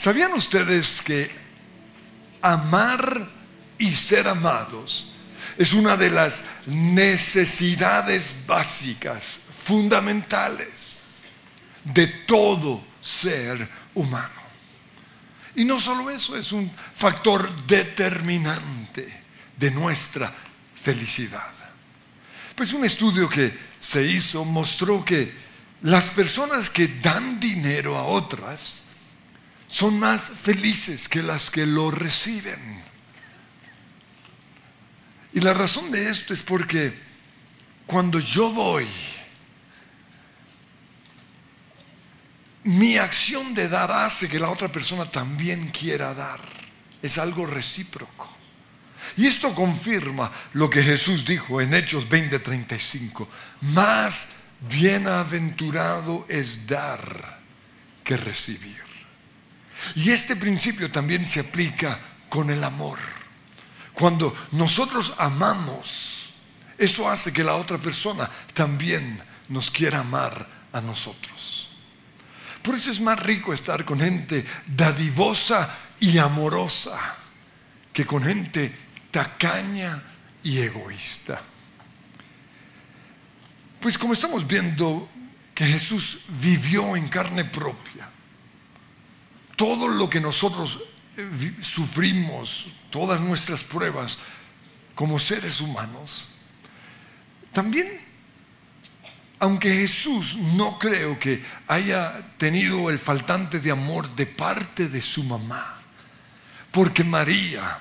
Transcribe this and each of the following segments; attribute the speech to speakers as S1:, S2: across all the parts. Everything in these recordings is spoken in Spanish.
S1: ¿Sabían ustedes que amar y ser amados es una de las necesidades básicas, fundamentales de todo ser humano? Y no solo eso, es un factor determinante de nuestra felicidad. Pues un estudio que se hizo mostró que las personas que dan dinero a otras son más felices que las que lo reciben. Y la razón de esto es porque cuando yo doy, mi acción de dar hace que la otra persona también quiera dar. Es algo recíproco. Y esto confirma lo que Jesús dijo en Hechos 20:35. Más bienaventurado es dar que recibir. Y este principio también se aplica con el amor. Cuando nosotros amamos, eso hace que la otra persona también nos quiera amar a nosotros. Por eso es más rico estar con gente dadivosa y amorosa que con gente tacaña y egoísta. Pues como estamos viendo que Jesús vivió en carne propia, todo lo que nosotros eh, sufrimos, todas nuestras pruebas como seres humanos, también, aunque Jesús no creo que haya tenido el faltante de amor de parte de su mamá, porque María,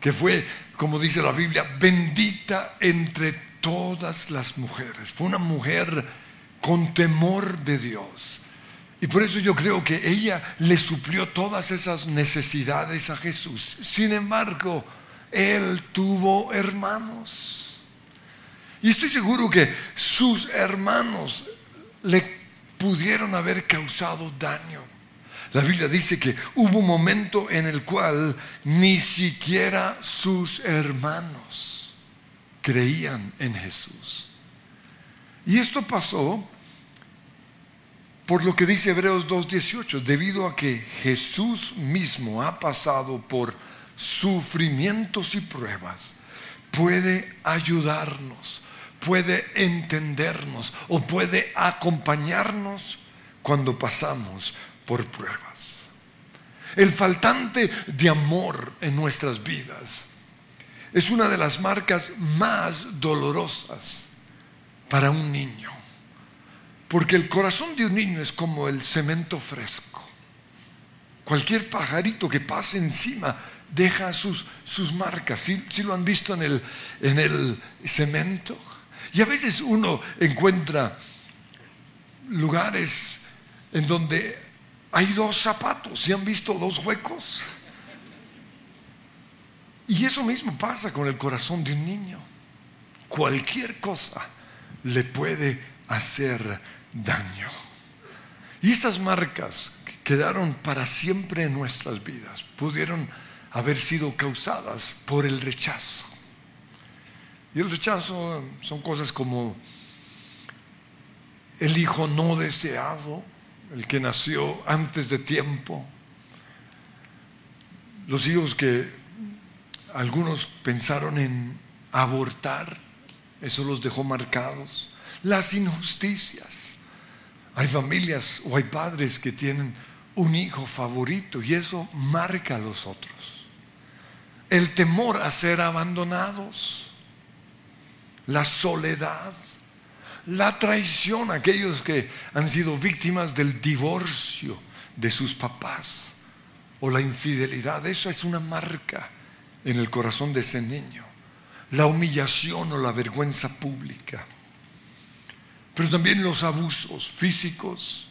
S1: que fue, como dice la Biblia, bendita entre todas las mujeres, fue una mujer con temor de Dios y por eso yo creo que ella le suplió todas esas necesidades a Jesús. Sin embargo, él tuvo hermanos. Y estoy seguro que sus hermanos le pudieron haber causado daño. La Biblia dice que hubo un momento en el cual ni siquiera sus hermanos creían en Jesús. Y esto pasó por lo que dice Hebreos 2.18, debido a que Jesús mismo ha pasado por sufrimientos y pruebas, puede ayudarnos, puede entendernos o puede acompañarnos cuando pasamos por pruebas. El faltante de amor en nuestras vidas es una de las marcas más dolorosas para un niño. Porque el corazón de un niño es como el cemento fresco. Cualquier pajarito que pase encima deja sus, sus marcas. ¿Sí, lo han visto en el, en el cemento? Y a veces uno encuentra lugares en donde hay dos zapatos. ¿Sí han visto dos huecos? Y eso mismo pasa con el corazón de un niño. Cualquier cosa le puede hacer daño. Y estas marcas quedaron para siempre en nuestras vidas, pudieron haber sido causadas por el rechazo. Y el rechazo son cosas como el hijo no deseado, el que nació antes de tiempo, los hijos que algunos pensaron en abortar, eso los dejó marcados, las injusticias, hay familias o hay padres que tienen un hijo favorito y eso marca a los otros. El temor a ser abandonados, la soledad, la traición, aquellos que han sido víctimas del divorcio de sus papás o la infidelidad, eso es una marca en el corazón de ese niño. La humillación o la vergüenza pública pero también los abusos físicos,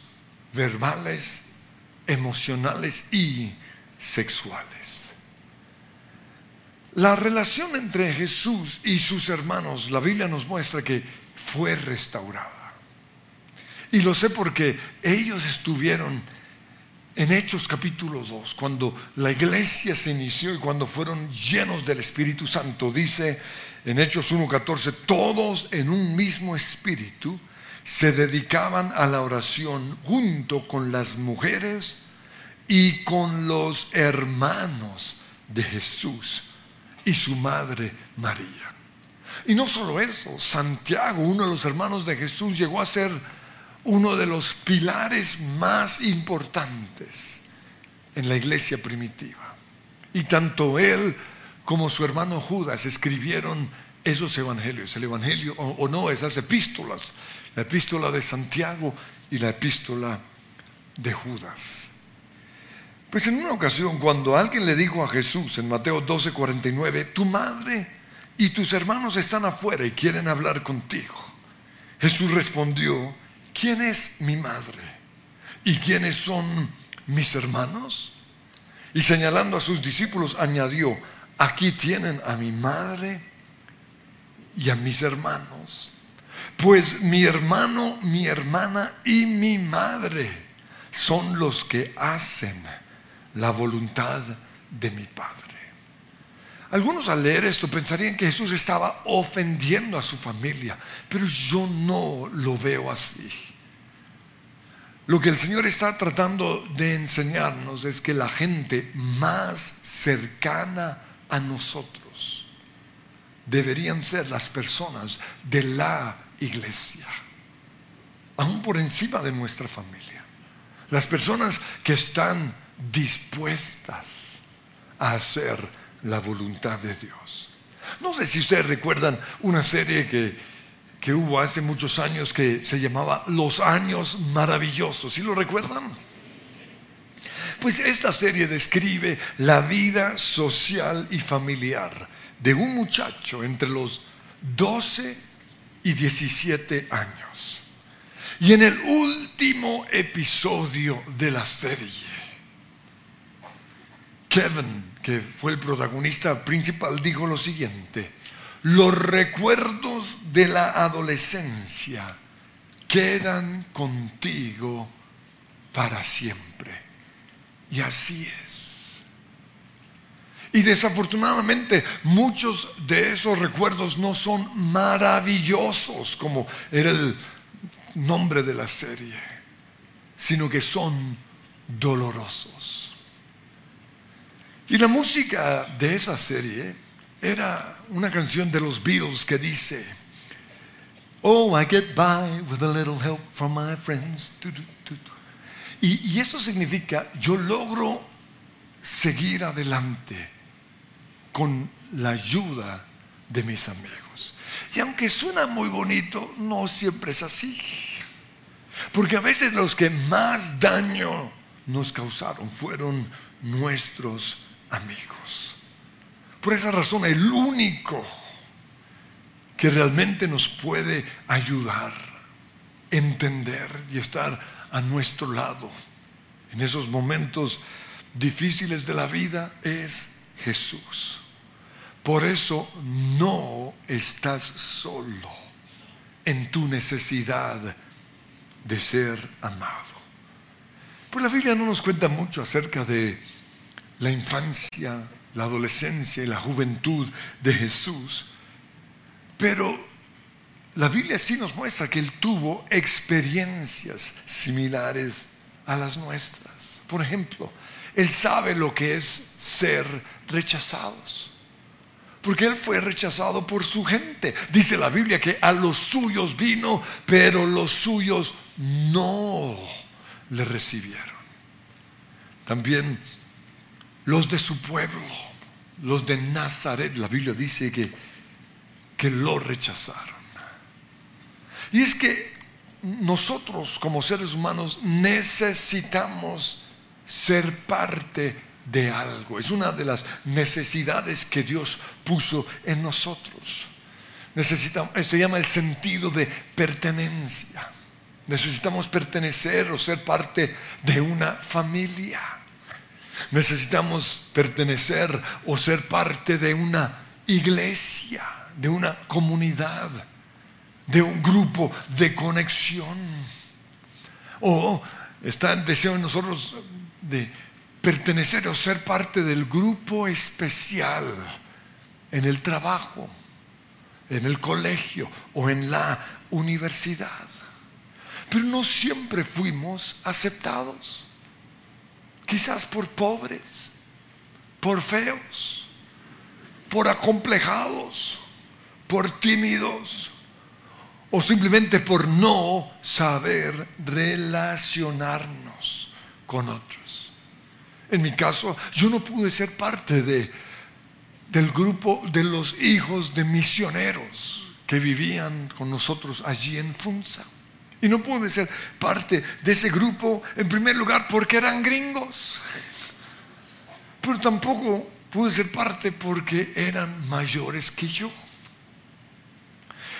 S1: verbales, emocionales y sexuales. La relación entre Jesús y sus hermanos, la Biblia nos muestra que fue restaurada. Y lo sé porque ellos estuvieron en Hechos capítulo 2, cuando la iglesia se inició y cuando fueron llenos del Espíritu Santo, dice en Hechos 1.14, todos en un mismo espíritu se dedicaban a la oración junto con las mujeres y con los hermanos de Jesús y su madre María. Y no solo eso, Santiago, uno de los hermanos de Jesús, llegó a ser uno de los pilares más importantes en la iglesia primitiva. Y tanto él como su hermano Judas escribieron esos evangelios, el evangelio o, no, esas epístolas, la epístola de Santiago y la epístola de Judas. Pues en una ocasión, cuando alguien le dijo a Jesús en Mateo 12, 49, tu madre y tus hermanos están afuera y quieren hablar contigo. Jesús respondió, ¿quién es mi madre? ¿Y quiénes son mis hermanos? Y señalando a sus discípulos, añadió, aquí tienen a mi madre y a mis hermanos. Pues mi hermano, mi hermana y mi madre son los que hacen la voluntad de mi Padre. Algunos al leer esto pensarían que Jesús estaba ofendiendo a su familia, pero yo no lo veo así. Lo que el Señor está tratando de enseñarnos es que la gente más cercana a nosotros deberían ser las personas de la iglesia, aún por encima de nuestra familia. Las personas que están dispuestas a hacer la voluntad de Dios. No sé si ustedes recuerdan una serie que, que hubo hace muchos años que se llamaba Los Años Maravillosos. ¿Sí lo recuerdan? Pues esta serie describe la vida social y familiar de un muchacho entre los 12 y 17 años. Y en el último episodio de la serie, Kevin, que fue el protagonista principal, dijo lo siguiente, los recuerdos de la adolescencia quedan contigo para siempre. Y así es. Y desafortunadamente muchos de esos recuerdos no son maravillosos como era el nombre de la serie, sino que son dolorosos. Y la música de esa serie era una canción de los Beatles que dice, Oh, I get by with a little help from my friends. Y, eso significa, yo logro seguir adelante con la ayuda de mis amigos. Y aunque suena muy bonito, no siempre es así. Porque a veces los que más daño nos causaron fueron nuestros amigos. Por esa razón, el único que realmente nos puede ayudar, entender y estar a nuestro lado en esos momentos difíciles de la vida es Jesús. Por eso no estás solo en tu necesidad de ser amado. Pues la Biblia no nos cuenta mucho acerca de la infancia, la adolescencia y la juventud de Jesús. Pero la Biblia sí nos muestra que él tuvo experiencias similares a las nuestras. Por ejemplo, él sabe lo que es ser rechazados. Porque él fue rechazado por su gente. Dice la Biblia que a los suyos vino, pero los suyos no le recibieron. También los de su pueblo, los de Nazaret, la Biblia dice que, que lo rechazaron. Y es que nosotros como seres humanos necesitamos ser parte de algo. Es una de las necesidades que Dios puso en nosotros. Necesitamos, se llama el sentido de pertenencia. Necesitamos pertenecer o ser parte de una familia. Necesitamos pertenecer o ser parte de una iglesia, de una comunidad, de un grupo de conexión. O está el deseo en nosotros de pertenecer o ser parte del grupo especial en el trabajo, en el colegio o en la universidad. Pero no siempre fuimos aceptados. quizás por pobres, por feos, por acomplejados, por tímidos o simplemente por no saber relacionarnos con otros. En mi caso, yo no pude ser parte de, del grupo de los hijos de misioneros que vivían con nosotros allí en Funza. Y no pude ser parte de ese grupo, en primer lugar, porque eran gringos. Pero tampoco pude ser parte porque eran mayores que yo.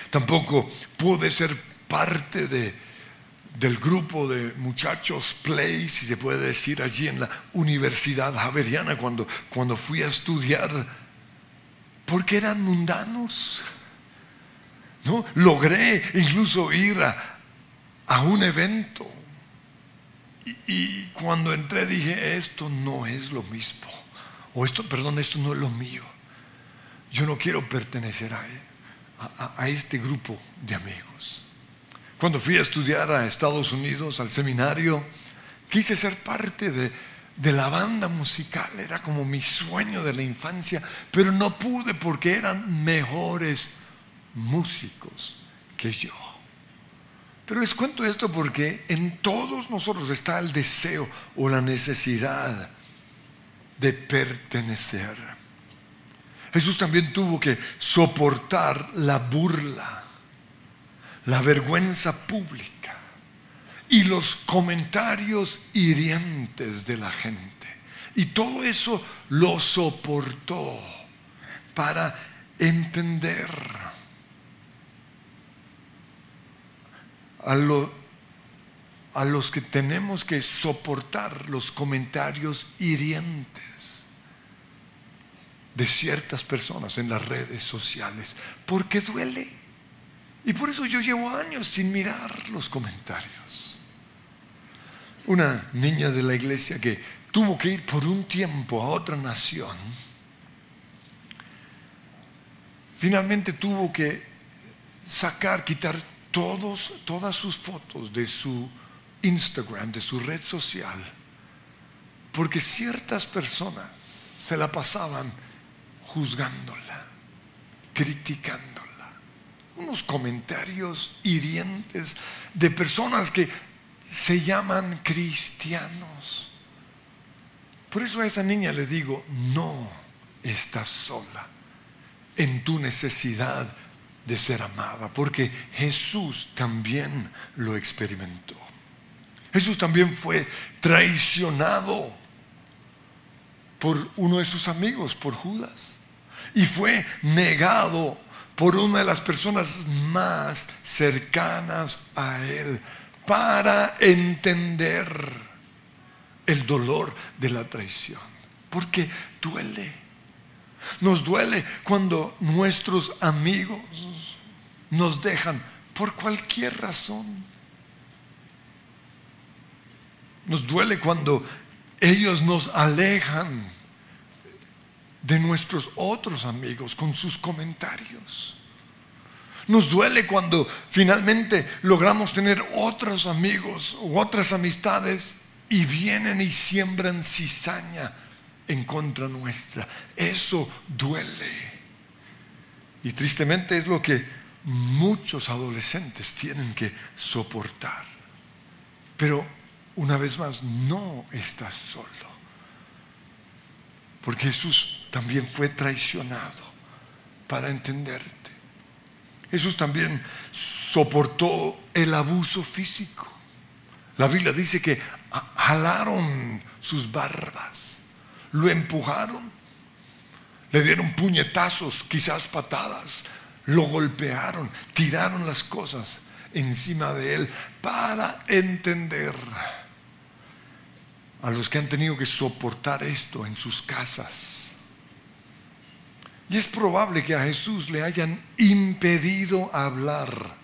S1: Tampoco pude ser parte de, del grupo de muchachos play, si se puede decir, allí en la Universidad Javeriana cuando, cuando fui a estudiar, porque eran mundanos. ¿No? Logré incluso ir a, a un evento. Y, cuando entré dije, esto no es lo mismo. O esto, perdón, esto no es lo mío. Yo no quiero pertenecer a, a este grupo de amigos. Cuando fui a estudiar a Estados Unidos, al seminario, quise ser parte de, de la banda musical. Era como mi sueño de la infancia, pero no pude porque eran mejores músicos que yo. Pero les cuento esto porque en todos nosotros está el deseo o la necesidad de pertenecer. Jesús también tuvo que soportar la burla, la vergüenza pública y los comentarios hirientes de la gente. Y todo eso lo soportó para entender a, los que tenemos que soportar los comentarios hirientes de ciertas personas en las redes sociales, porque duele. Y por eso yo llevo años sin mirar los comentarios. Una niña de la iglesia que tuvo que ir por un tiempo a otra nación, finalmente tuvo que sacar, quitar todos, todas sus fotos de su Instagram, de su red social, porque ciertas personas se la pasaban juzgándola, criticándola. Unos comentarios hirientes de personas que se llaman cristianos. Por eso a esa niña le digo, no estás sola en tu necesidad de ser amada, porque Jesús también lo experimentó. Jesús también fue traicionado por uno de sus amigos, por Judas, y fue negado por una de las personas más cercanas a él para entender el dolor de la traición, porque duele. Nos duele cuando nuestros amigos nos dejan por cualquier razón. Nos duele cuando ellos nos alejan de nuestros otros amigos con sus comentarios. Nos duele cuando finalmente logramos tener otros amigos u otras amistades y vienen y siembran cizaña en contra nuestra. Eso duele. Y tristemente es lo que muchos adolescentes tienen que soportar. Pero una vez más, no estás solo. Porque Jesús también fue traicionado para entenderte. Jesús también soportó el abuso físico. La Biblia dice que jalaron sus barbas lo empujaron, le dieron puñetazos, quizás patadas, lo golpearon, tiraron las cosas encima de él para entender a los que han tenido que soportar esto en sus casas. Y es probable que a Jesús le hayan impedido hablar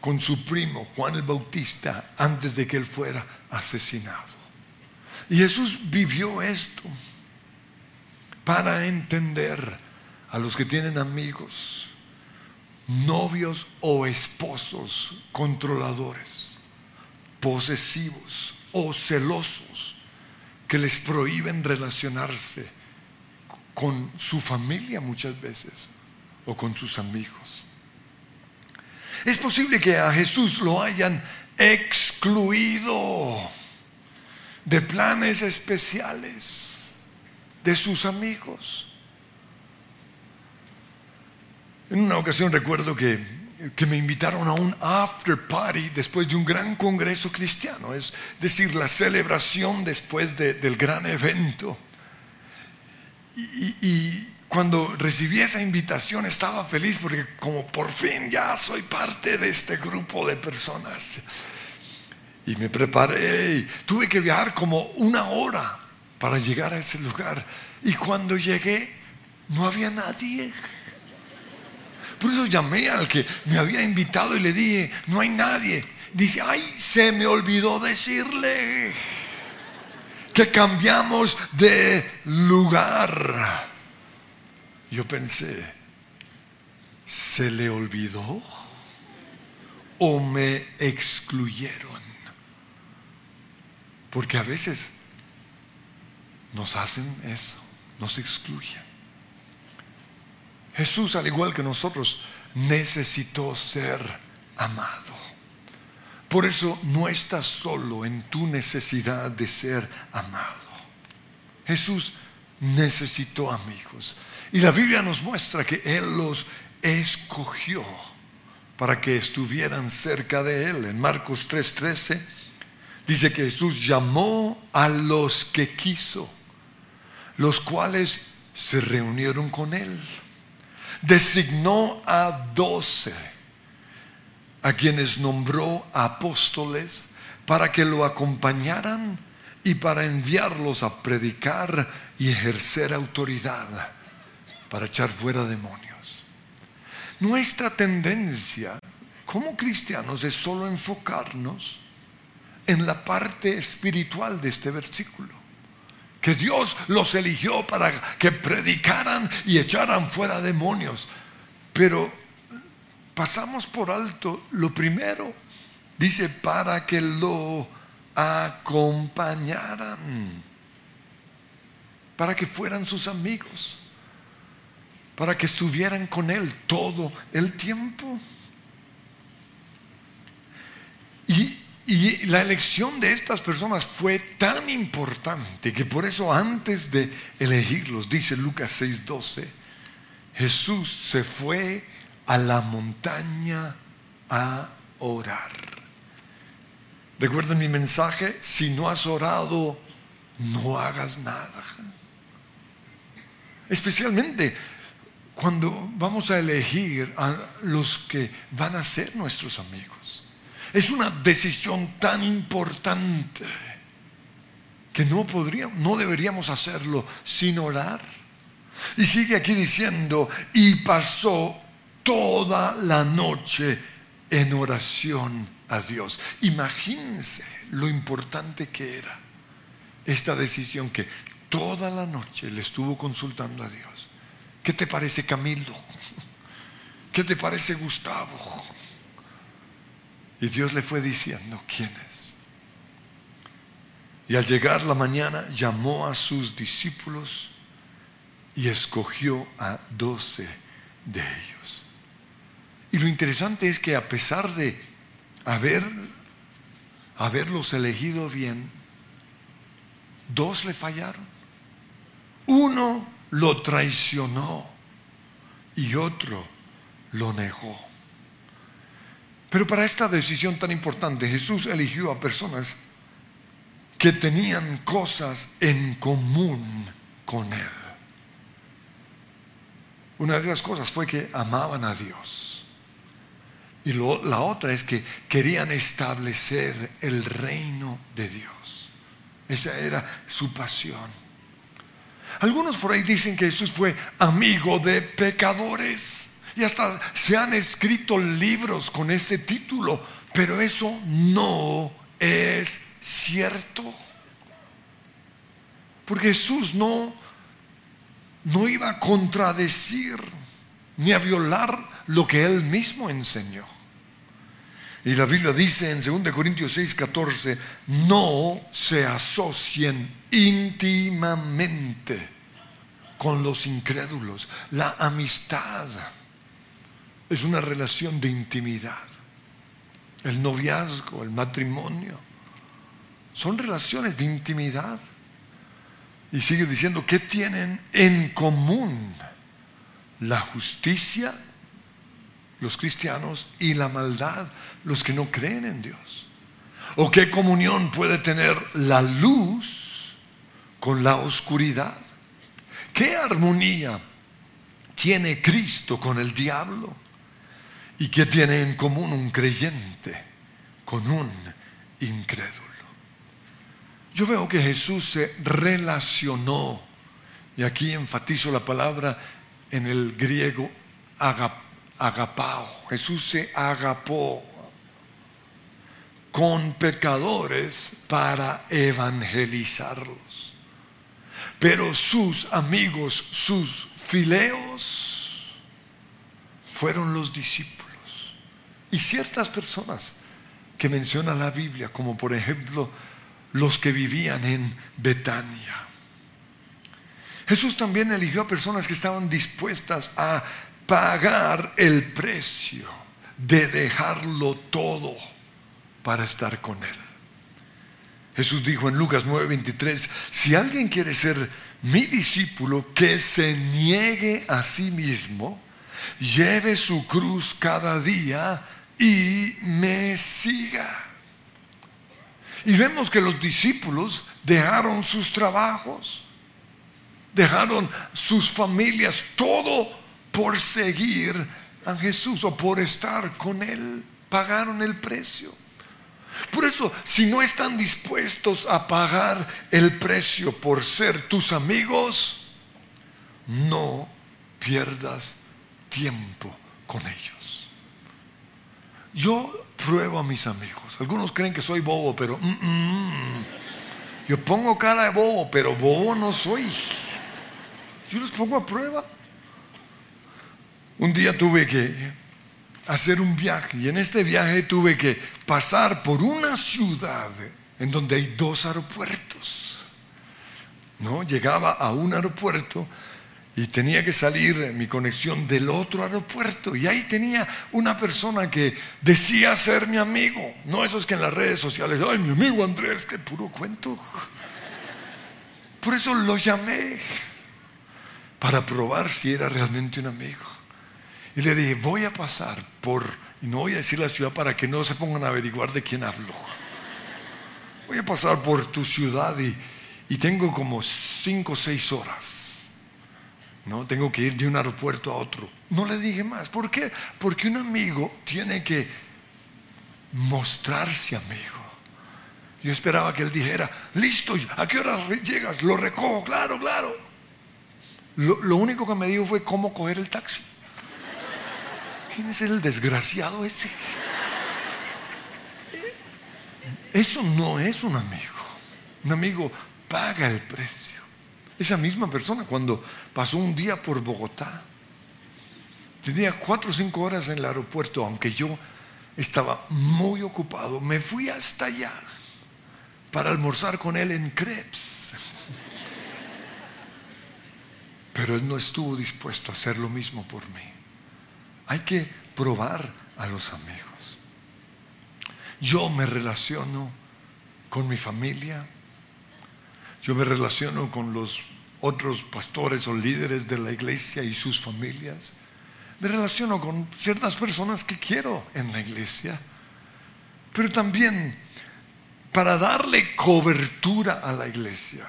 S1: con su primo Juan el Bautista antes de que él fuera asesinado. Y Jesús vivió esto para entender a los que tienen amigos, novios o esposos controladores, posesivos o celosos, que les prohíben relacionarse con su familia muchas veces o con sus amigos. Es posible que a Jesús lo hayan excluido de planes especiales de sus amigos. En una ocasión recuerdo que, me invitaron a un after party después de un gran congreso cristiano, es decir, la celebración después del gran evento. Y cuando recibí esa invitación estaba feliz porque como por fin ya soy parte de este grupo de personas. Y me preparé y tuve que viajar como una hora para llegar a ese lugar. Y cuando llegué no había nadie. Por eso llamé al que me había invitado y le dije, no hay nadie. Dice, ay, se me olvidó decirle que cambiamos de lugar. Yo pensé, ¿se le olvidó o me excluyeron? Porque a veces nos hacen eso, nos excluyen. Jesús, al igual que nosotros, necesitó ser amado. Por eso no estás solo en tu necesidad de ser amado. Jesús necesitó amigos. Y la Biblia nos muestra que Él los escogió para que estuvieran cerca de Él. En Marcos 3:13 dice que Jesús llamó a los que quiso, los cuales se reunieron con Él. Designó a doce, a quienes nombró apóstoles, para que lo acompañaran y para enviarlos a predicar y ejercer autoridad para echar fuera demonios. Nuestra tendencia como cristianos es solo enfocarnos en la parte espiritual de este versículo. Que Dios los eligió para que predicaran y echaran fuera demonios. Pero pasamos por alto lo primero. Dice para que lo acompañaran. Para que fueran sus amigos para que estuvieran con Él todo el tiempo. Y, la elección de estas personas fue tan importante que por eso antes de elegirlos, dice Lucas 6:12, Jesús se fue a la montaña a orar. Recuerden mi mensaje, si no has orado, no hagas nada. Especialmente cuando vamos a elegir a los que van a ser nuestros amigos. Es una decisión tan importante que no podríamos, no deberíamos hacerlo sin orar. Y sigue aquí diciendo, y pasó toda la noche en oración a Dios. Imagínense lo importante que era esta decisión que toda la noche le estuvo consultando a Dios. ¿Qué te parece Camilo? ¿Qué te parece Gustavo? Y Dios le fue diciendo quién es. Y al llegar la mañana llamó a sus discípulos y escogió a doce de ellos. Y lo interesante es que a pesar de haber, haberlos elegido bien, dos le fallaron. Uno lo traicionó y otro lo negó. Pero para esta decisión tan importante, Jesús eligió a personas que tenían cosas en común con Él. Una de las cosas fue que amaban a Dios. Y la otra es que querían establecer el reino de Dios. Esa era su pasión. Algunos por ahí dicen que Jesús fue amigo de pecadores. Y hasta se han escrito libros con ese título. Pero eso no es cierto. Porque Jesús no, no iba a contradecir ni a violar lo que él mismo enseñó. Y la Biblia dice en 2 Corintios 6, 14, no se asocien íntimamente con los incrédulos. La amistad es una relación de intimidad. El noviazgo, el matrimonio, son relaciones de intimidad. Y sigue diciendo, ¿qué tienen en común? La justicia, los cristianos, y la maldad, los que no creen en Dios. ¿O qué comunión puede tener la luz con la oscuridad? ¿Qué armonía tiene Cristo con el diablo? ¿Y qué tiene en común un creyente con un incrédulo? Yo veo que Jesús se relacionó, y aquí enfatizo la palabra en el griego agapao. Jesús se agapó con pecadores para evangelizarlos. Pero sus amigos, sus fileos, fueron los discípulos. Y ciertas personas que menciona la Biblia, como por ejemplo los que vivían en Betania. Jesús también eligió a personas que estaban dispuestas a pagar el precio de dejarlo todo para estar con Él. Jesús dijo en Lucas 9:23, si alguien quiere ser mi discípulo, que se niegue a sí mismo, lleve su cruz cada día y me siga. Y vemos que los discípulos dejaron sus trabajos, dejaron sus familias, todo por seguir a Jesús o por estar con Él. Pagaron el precio. Por eso, si no están dispuestos a pagar el precio por ser tus amigos, no pierdas tiempo con ellos. Yo pruebo a mis amigos. Algunos creen que soy bobo, pero yo pongo cara de bobo, pero bobo no soy. Yo los pongo a prueba. Un día tuve que hacer un viaje y en este viaje tuve que pasar por una ciudad en donde hay dos aeropuertos. ¿No? Llegaba a un aeropuerto y tenía que salir mi conexión del otro aeropuerto. Y ahí tenía una persona que decía ser mi amigo. No esos que en las redes sociales, ay, mi amigo Andrés, qué puro cuento. Por eso lo llamé, para probar si era realmente un amigo. Y le dije, voy a pasar por, y no voy a decir la ciudad para que no se pongan a averiguar de quién hablo. Voy a pasar por tu ciudad y, y tengo como cinco o seis horas no, tengo que ir de un aeropuerto a otro. No le dije más. ¿Por qué? Porque un amigo tiene que mostrarse amigo. Yo esperaba que él dijera, listo, ¿a qué hora llegas? Lo recojo, claro, claro. Lo, lo único que me dijo fue cómo coger el taxi. ¿Quién es el desgraciado ese? Eso no es un amigo. Un amigo paga el precio. Esa misma persona cuando pasó un día por Bogotá, tenía cuatro o cinco horas en el aeropuerto, aunque yo estaba muy ocupado, me fui hasta allá para almorzar con él en crepes. Pero él no estuvo dispuesto a hacer lo mismo por mí. Hay que probar a los amigos. Yo me relaciono con mi familia, yo me relaciono con los otros pastores o líderes de la iglesia y sus familias. Me relaciono con ciertas personas que quiero en la iglesia. Pero también para darle cobertura a la iglesia.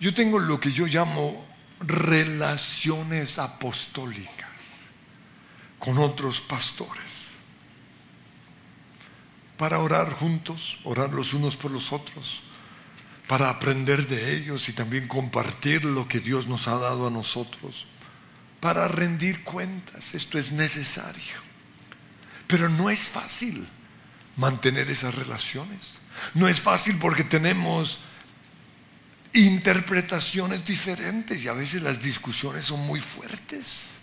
S1: Yo tengo lo que yo llamo relaciones apostólicas con otros pastores. Para orar juntos, orar los unos por los otros para aprender de ellos y también compartir lo que Dios nos ha dado a nosotros, para rendir cuentas. Esto es necesario. Pero no es fácil mantener esas relaciones. No es fácil porque tenemos interpretaciones diferentes y a veces las discusiones son muy fuertes.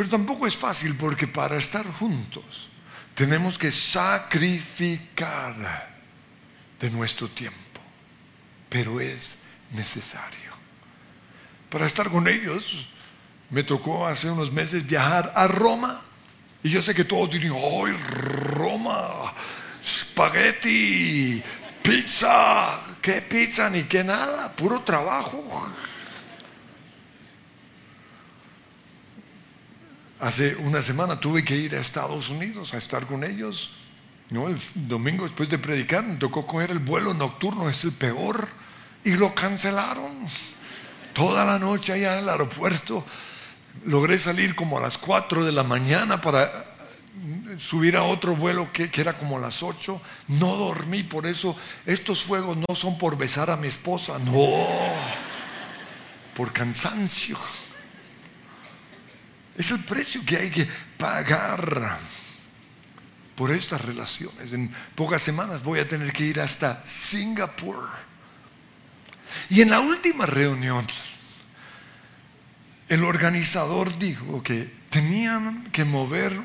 S1: Pero tampoco es fácil porque para estar juntos tenemos que sacrificar de nuestro tiempo, pero es necesario. Para estar con ellos, me tocó hace unos meses viajar a Roma. Y yo sé que todos dirían, ¡ay, Roma! Spaghetti, pizza, ¿qué pizza ni qué nada? Puro trabajo. Hace una semana tuve que ir a Estados Unidos a estar con ellos. No, el domingo después de predicar me tocó coger el vuelo nocturno, es el peor, y lo cancelaron. Toda la noche allá en el aeropuerto logré salir como a las 4 de la mañana para subir a otro vuelo que, que, era como a las 8. No dormí, por eso estos fuegos no son por besar a mi esposa, no, por cansancio. Es el precio que hay que pagar por estas relaciones. En pocas semanas voy a tener que ir hasta Singapur. Y en la última reunión, el organizador dijo que tenían que mover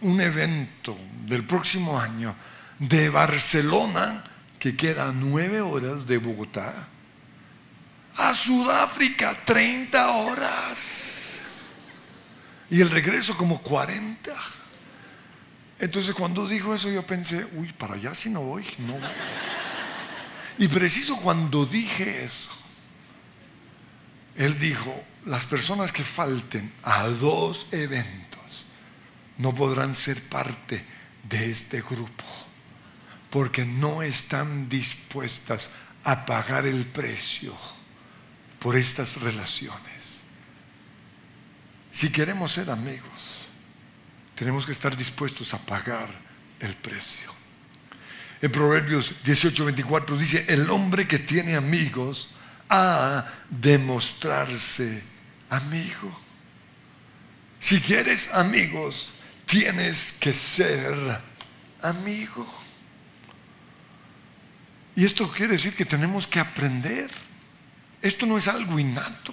S1: un evento del próximo año de Barcelona, que queda a nueve horas de Bogotá, a Sudáfrica, 30 horas y el regreso como 40. Entonces cuando dijo eso yo pensé, uy, para allá si no voy, no. Y preciso cuando dije eso, él dijo, las personas que falten a dos eventos no podrán ser parte de este grupo, porque no están dispuestas a pagar el precio por estas relaciones. Si queremos ser amigos, tenemos que estar dispuestos a pagar el precio. En Proverbios 18:24 dice, el hombre que tiene amigos ha de mostrarse amigo. Si quieres amigos, tienes que ser amigo. Y esto quiere decir que tenemos que aprender. Esto no es algo innato.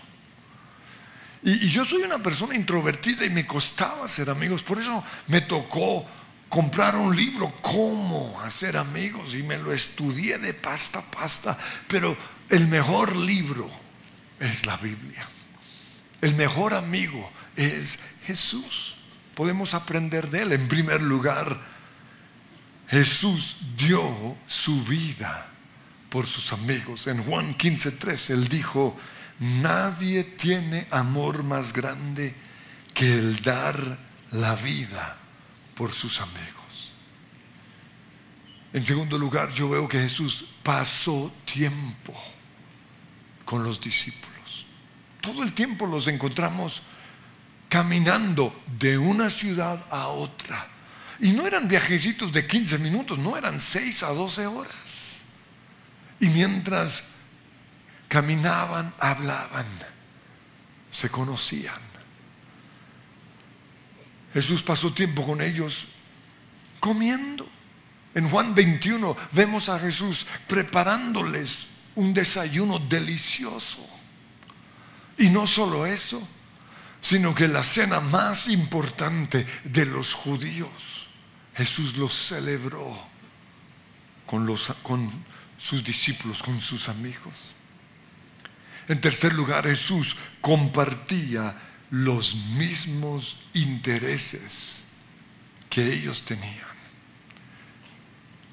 S1: Y, yo soy una persona introvertida y me costaba ser amigos. Por eso me tocó comprar un libro, cómo hacer amigos, y me lo estudié de pasta a pasta. Pero el mejor libro es la Biblia. El mejor amigo es Jesús. Podemos aprender de él. En primer lugar, Jesús dio su vida por sus amigos. En Juan 15:3 él dijo, Nadie tiene amor más grande que el dar la vida por sus amigos. En segundo lugar, yo veo que Jesús pasó tiempo con los discípulos. Todo el tiempo los encontramos caminando de una ciudad a otra. Y no eran viajecitos de 15 minutos, no eran 6 a 12 horas. Y mientras caminaban, hablaban, se conocían. Jesús pasó tiempo con ellos comiendo. En Juan 21 vemos a Jesús preparándoles un desayuno delicioso. Y no solo eso, sino que la cena más importante de los judíos, Jesús lo celebró con, los, con sus discípulos, con sus amigos. En tercer lugar, Jesús compartía los mismos intereses que ellos tenían.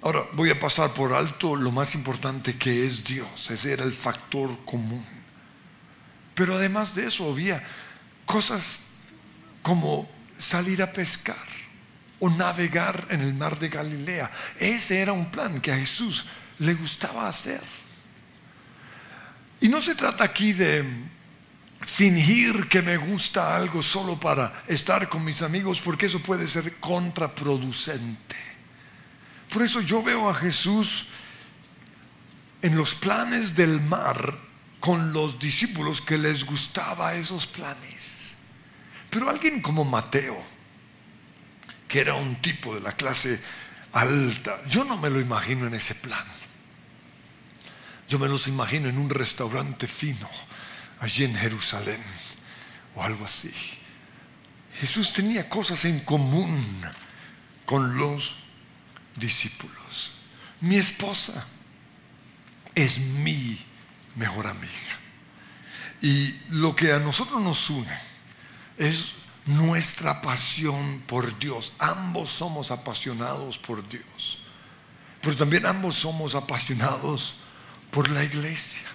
S1: Ahora voy a pasar por alto lo más importante que es Dios. Ese era el factor común. Pero además de eso había cosas como salir a pescar o navegar en el mar de Galilea. Ese era un plan que a Jesús le gustaba hacer. Y no se trata aquí de fingir que me gusta algo solo para estar con mis amigos, porque eso puede ser contraproducente. Por eso yo veo a Jesús en los planes del mar con los discípulos que les gustaba esos planes. Pero alguien como Mateo, que era un tipo de la clase alta, yo no me lo imagino en ese plan. Yo me los imagino en un restaurante fino, allí en Jerusalén, o algo así. Jesús tenía cosas en común con los discípulos. Mi esposa es mi mejor amiga. Y lo que a nosotros nos une es nuestra pasión por Dios. Ambos somos apasionados por Dios. Pero también ambos somos apasionados por la iglesia.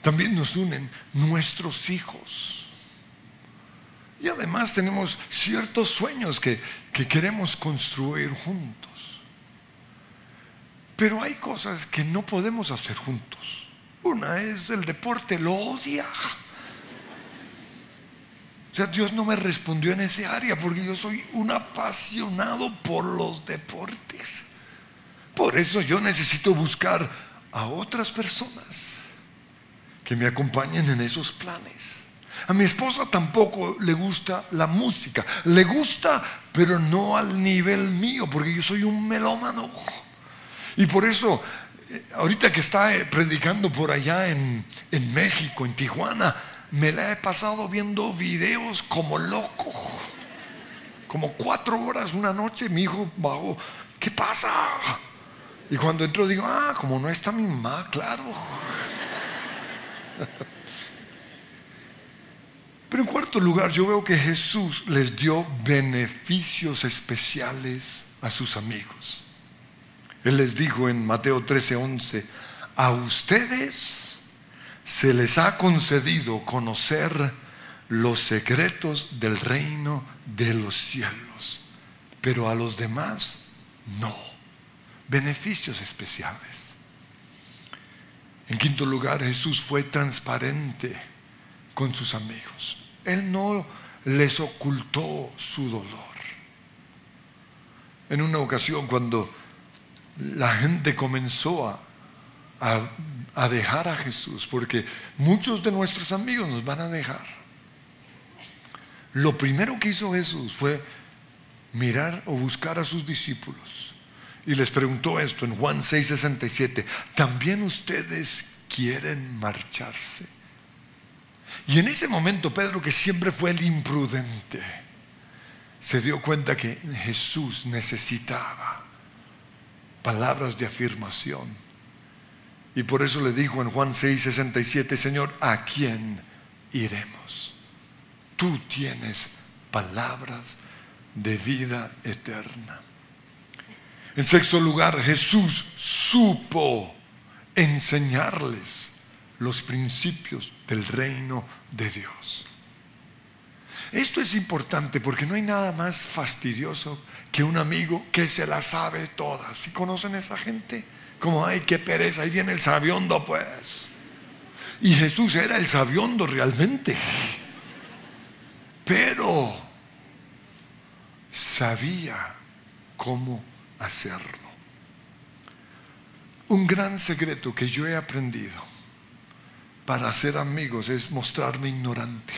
S1: También nos unen nuestros hijos. Y además tenemos ciertos sueños que, que queremos construir juntos. Pero hay cosas que no podemos hacer juntos. Una es el deporte, lo odia. O sea, Dios no me respondió en ese área porque yo soy un apasionado por los deportes. Por eso yo necesito buscar a otras personas que me acompañen en esos planes. A mi esposa tampoco le gusta la música. Le gusta, pero no al nivel mío, porque yo soy un melómano. Y por eso, eh, ahorita que está eh, predicando por allá en, México, en Tijuana, me la he pasado viendo videos como loco. Como cuatro horas una noche, mi hijo bajó, ¿qué pasa? Y cuando entro digo, ah, como no está mi mamá, claro. Pero en cuarto lugar, yo veo que Jesús les dio beneficios especiales a sus amigos. Él les dijo en Mateo 13:11, a ustedes se les ha concedido conocer los secretos del reino de los cielos, pero a los demás no. Beneficios especiales. En quinto lugar, Jesús fue transparente con sus amigos. Él no les ocultó su dolor. En una ocasión cuando la gente comenzó a, a, dejar a Jesús, porque muchos de nuestros amigos nos van a dejar. Lo primero que hizo Jesús fue mirar o buscar a sus discípulos. Y les preguntó esto en Juan 6:67, ¿también ustedes quieren marcharse? Y en ese momento Pedro, que siempre fue el imprudente, se dio cuenta que Jesús necesitaba palabras de afirmación. Y por eso le dijo en Juan 6, 67, Señor, ¿a quién iremos? Tú tienes palabras de vida eterna. En sexto lugar, Jesús supo enseñarles los principios del reino de Dios. Esto es importante porque no hay nada más fastidioso que un amigo que se la sabe todas. ¿Sí conocen a esa gente? Como, ay, qué pereza, ahí viene el sabiondo, pues. Y Jesús era el sabiondo realmente. Pero sabía cómo hacerlo. Un gran secreto que yo he aprendido para hacer amigos es mostrarme ignorante.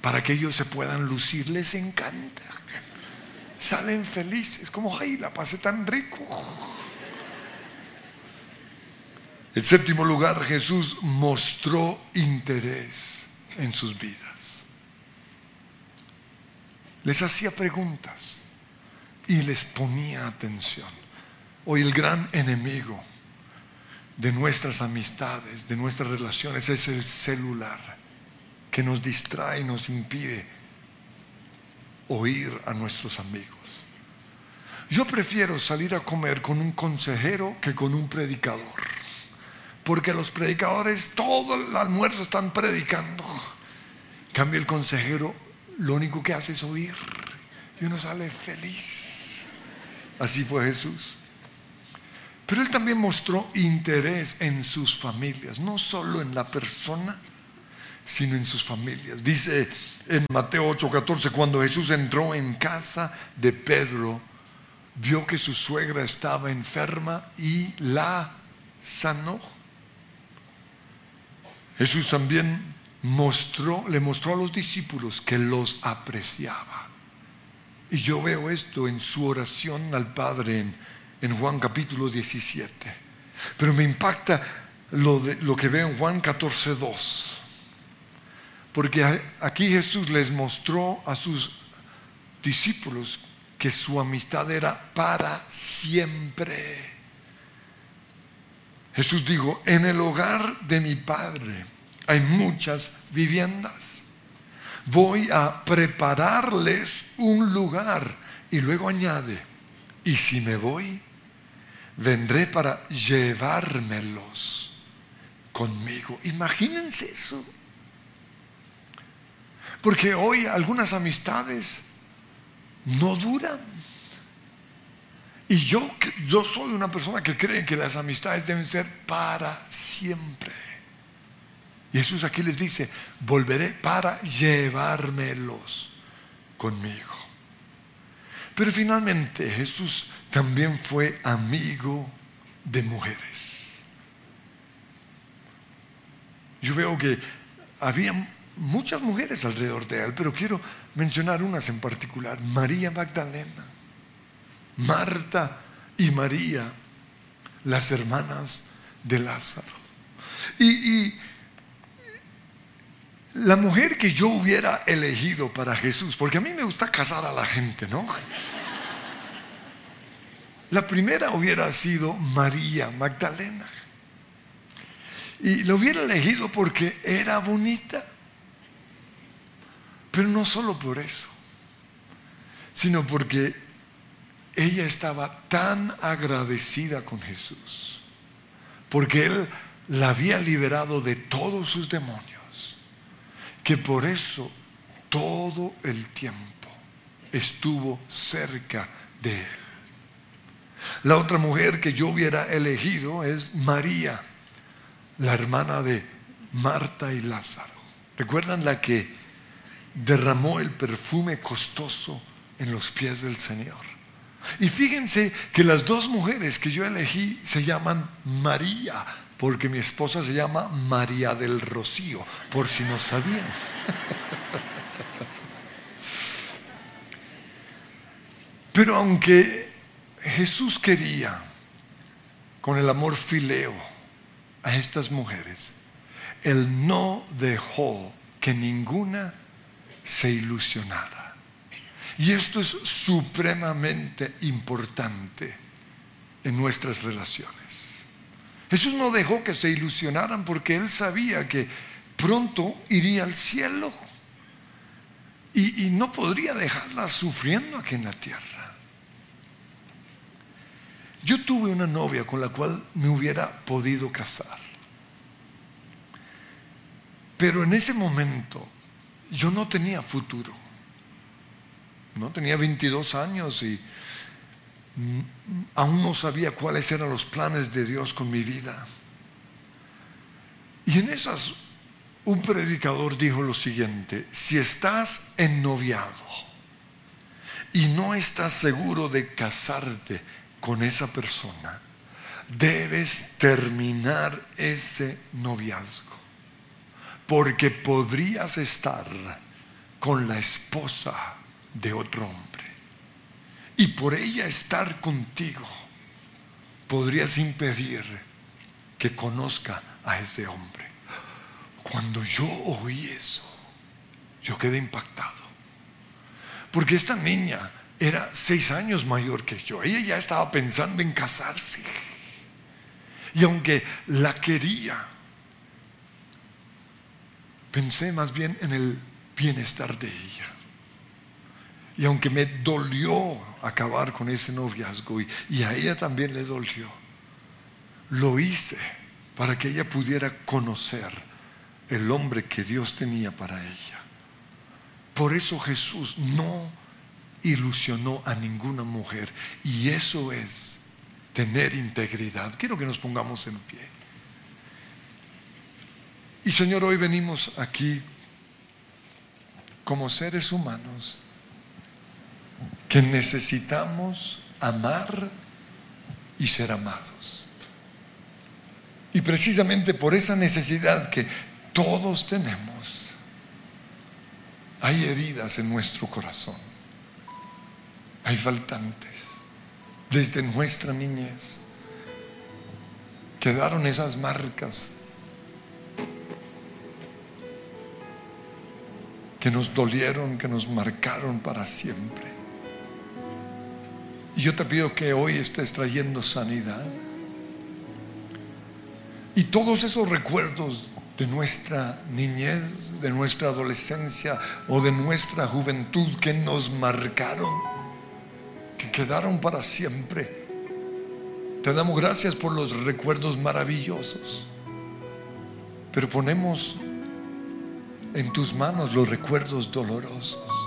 S1: Para que ellos se puedan lucir. Les encanta salen felices, como, ay, la pasé tan rico. En séptimo lugar, Jesús mostró interés en sus vidas. Les hacía preguntas y les ponía atención. Hoy el gran enemigo de nuestras amistades, de nuestras relaciones, es el celular, que nos distrae y nos impide oír a nuestros amigos. Yo prefiero salir a comer con un consejero que con un predicador. Porque los predicadores todo el almuerzo están predicando. En cambio el consejero lo único que hace es oír. Y uno sale feliz. Así fue Jesús. Pero él también mostró interés en sus familias, no solo en la persona, sino en sus familias. Dice en Mateo 8:14, cuando Jesús entró en casa de Pedro, vio que su suegra estaba enferma y la sanó. Jesús también mostró, le mostró a los discípulos que los apreciaba. Y yo veo esto en su oración al Padre en, Juan capítulo 17. Pero me impacta lo, lo que veo en Juan 14, 2. Porque aquí Jesús les mostró a sus discípulos que su amistad era para siempre. Jesús dijo, en el hogar de mi Padre hay muchas viviendas. Voy a prepararles un lugar. Y luego añade, y si me voy, vendré para llevármelos conmigo. Imagínense eso. Porque hoy algunas amistades no duran. Y yo, yo soy una persona que cree que las amistades deben ser para siempre. Y Jesús aquí les dice, volveré para llevármelos conmigo. Pero finalmente Jesús también fue amigo de mujeres. Yo veo que había muchas mujeres alrededor de él, pero quiero mencionar unas en particular. María Magdalena, Marta y María, las hermanas de Lázaro. Y, la mujer que yo hubiera elegido para Jesús, porque a mí me gusta casar a la gente, ¿no? La primera hubiera sido María Magdalena. Y lo hubiera elegido porque era bonita. Pero no solo por eso, sino porque ella estaba tan agradecida con Jesús, porque Él la había liberado de todos sus demonios, que por eso todo el tiempo estuvo cerca de Él. La otra mujer que yo hubiera elegido es María, la hermana de Marta y Lázaro. ¿Recuerdan la que derramó el perfume costoso en los pies del Señor. Y fíjense que las dos mujeres que yo elegí se llaman María, porque mi esposa se llama María del Rocío, por si no sabían. Pero aunque Jesús quería con el amor fileo a estas mujeres, Él no dejó que ninguna se ilusionara. Y esto es supremamente importante en nuestras relaciones. Jesús no dejó que se ilusionaran porque él sabía que pronto iría al cielo y, y no podría dejarlas sufriendo aquí en la tierra. Yo tuve una novia con la cual me hubiera podido casar. Pero en ese momento yo no tenía futuro. No tenía 22 años y aún no sabía cuáles eran los planes de Dios con mi vida. Y en esas un predicador dijo lo siguiente, si estás ennoviado y no estás seguro de casarte con esa persona, debes terminar ese noviazgo porque podrías estar con la esposa de otro hombre. Y por ella estar contigo, podrías impedir que conozca a ese hombre. Cuando yo oí eso, yo quedé impactado. Porque esta niña era seis años mayor que yo. Ella ya estaba pensando en casarse. Y aunque la quería, pensé más bien en el bienestar de ella. Y aunque me dolió acabar con ese noviazgo y, a ella también le dolió, lo hice para que ella pudiera conocer el hombre que Dios tenía para ella. Por eso Jesús no ilusionó a ninguna mujer. Y eso es tener integridad. Quiero que nos pongamos en pie. Y Señor, hoy venimos aquí como seres humanos que necesitamos amar y ser amados. Y precisamente por esa necesidad que todos tenemos, hay heridas en nuestro corazón, hay faltantes. Desde nuestra niñez quedaron esas marcas que nos dolieron, que nos marcaron para siempre. Y yo te pido que hoy estés trayendo sanidad. Y todos esos recuerdos de nuestra niñez, de nuestra adolescencia o de nuestra juventud que nos marcaron, que quedaron para siempre. Te damos gracias por los recuerdos maravillosos, pero ponemos en tus manos los recuerdos dolorosos.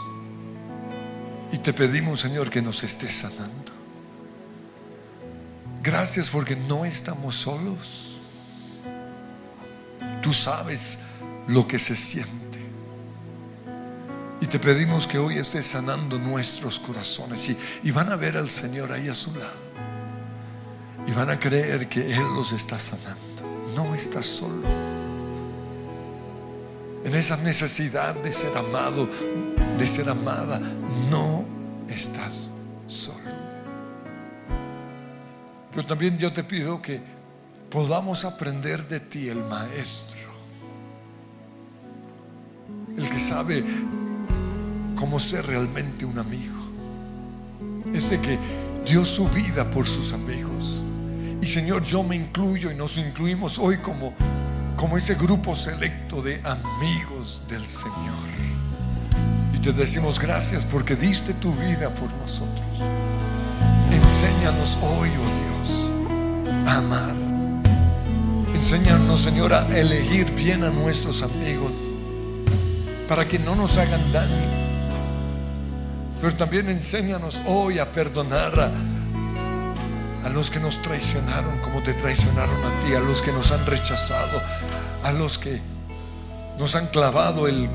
S1: Y te pedimos, Señor, que nos estés sanando. Gracias porque no estamos solos. Tú sabes lo que se siente. Y te pedimos que hoy estés sanando nuestros corazones. Y, van a ver al Señor ahí a su lado. Y van a creer que Él los está sanando. No estás solo. En esa necesidad de ser amado, de ser amada, no estás solo. Pero también yo te pido que podamos aprender de ti, el Maestro, el que sabe cómo ser realmente un amigo, ese que dio su vida por sus amigos. Y Señor, yo me incluyo y nos incluimos hoy como, como ese grupo selecto de amigos del Señor. Te decimos gracias porque diste tu vida por nosotros. Enséñanos hoy, oh Dios, a amar Enséñanos, Señor, a elegir bien a nuestros amigos para que no nos hagan daño. Pero también enséñanos hoy a perdonar a, a los que nos traicionaron como te traicionaron a ti, a los que nos han rechazado, a los que nos han clavado el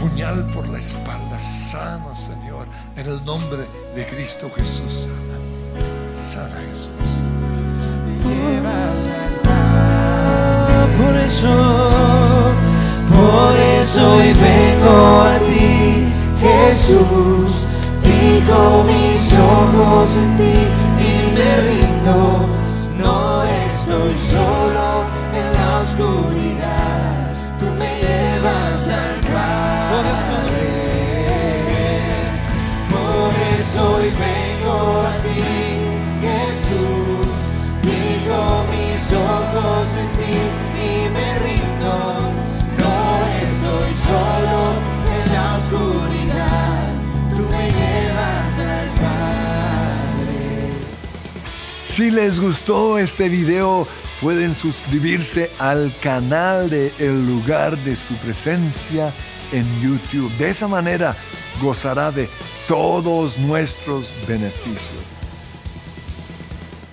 S1: puñal por la espalda. Sana, Señor, en el nombre de Cristo Jesús. Sana, sana Jesús
S2: por eso, por eso hoy vengo a ti, Jesús. Fijo mis ojos en ti y me rindo. No estoy solo en la oscuridad, hoy vengo a ti, Jesús. Fijo mis ojos en ti me rindo, no estoy solo en la oscuridad, tú me llevas al Padre.
S1: Si les gustó este video, pueden suscribirse al canal de El lugar de su presencia en YouTube. De esa manera gozará de todos nuestros beneficios.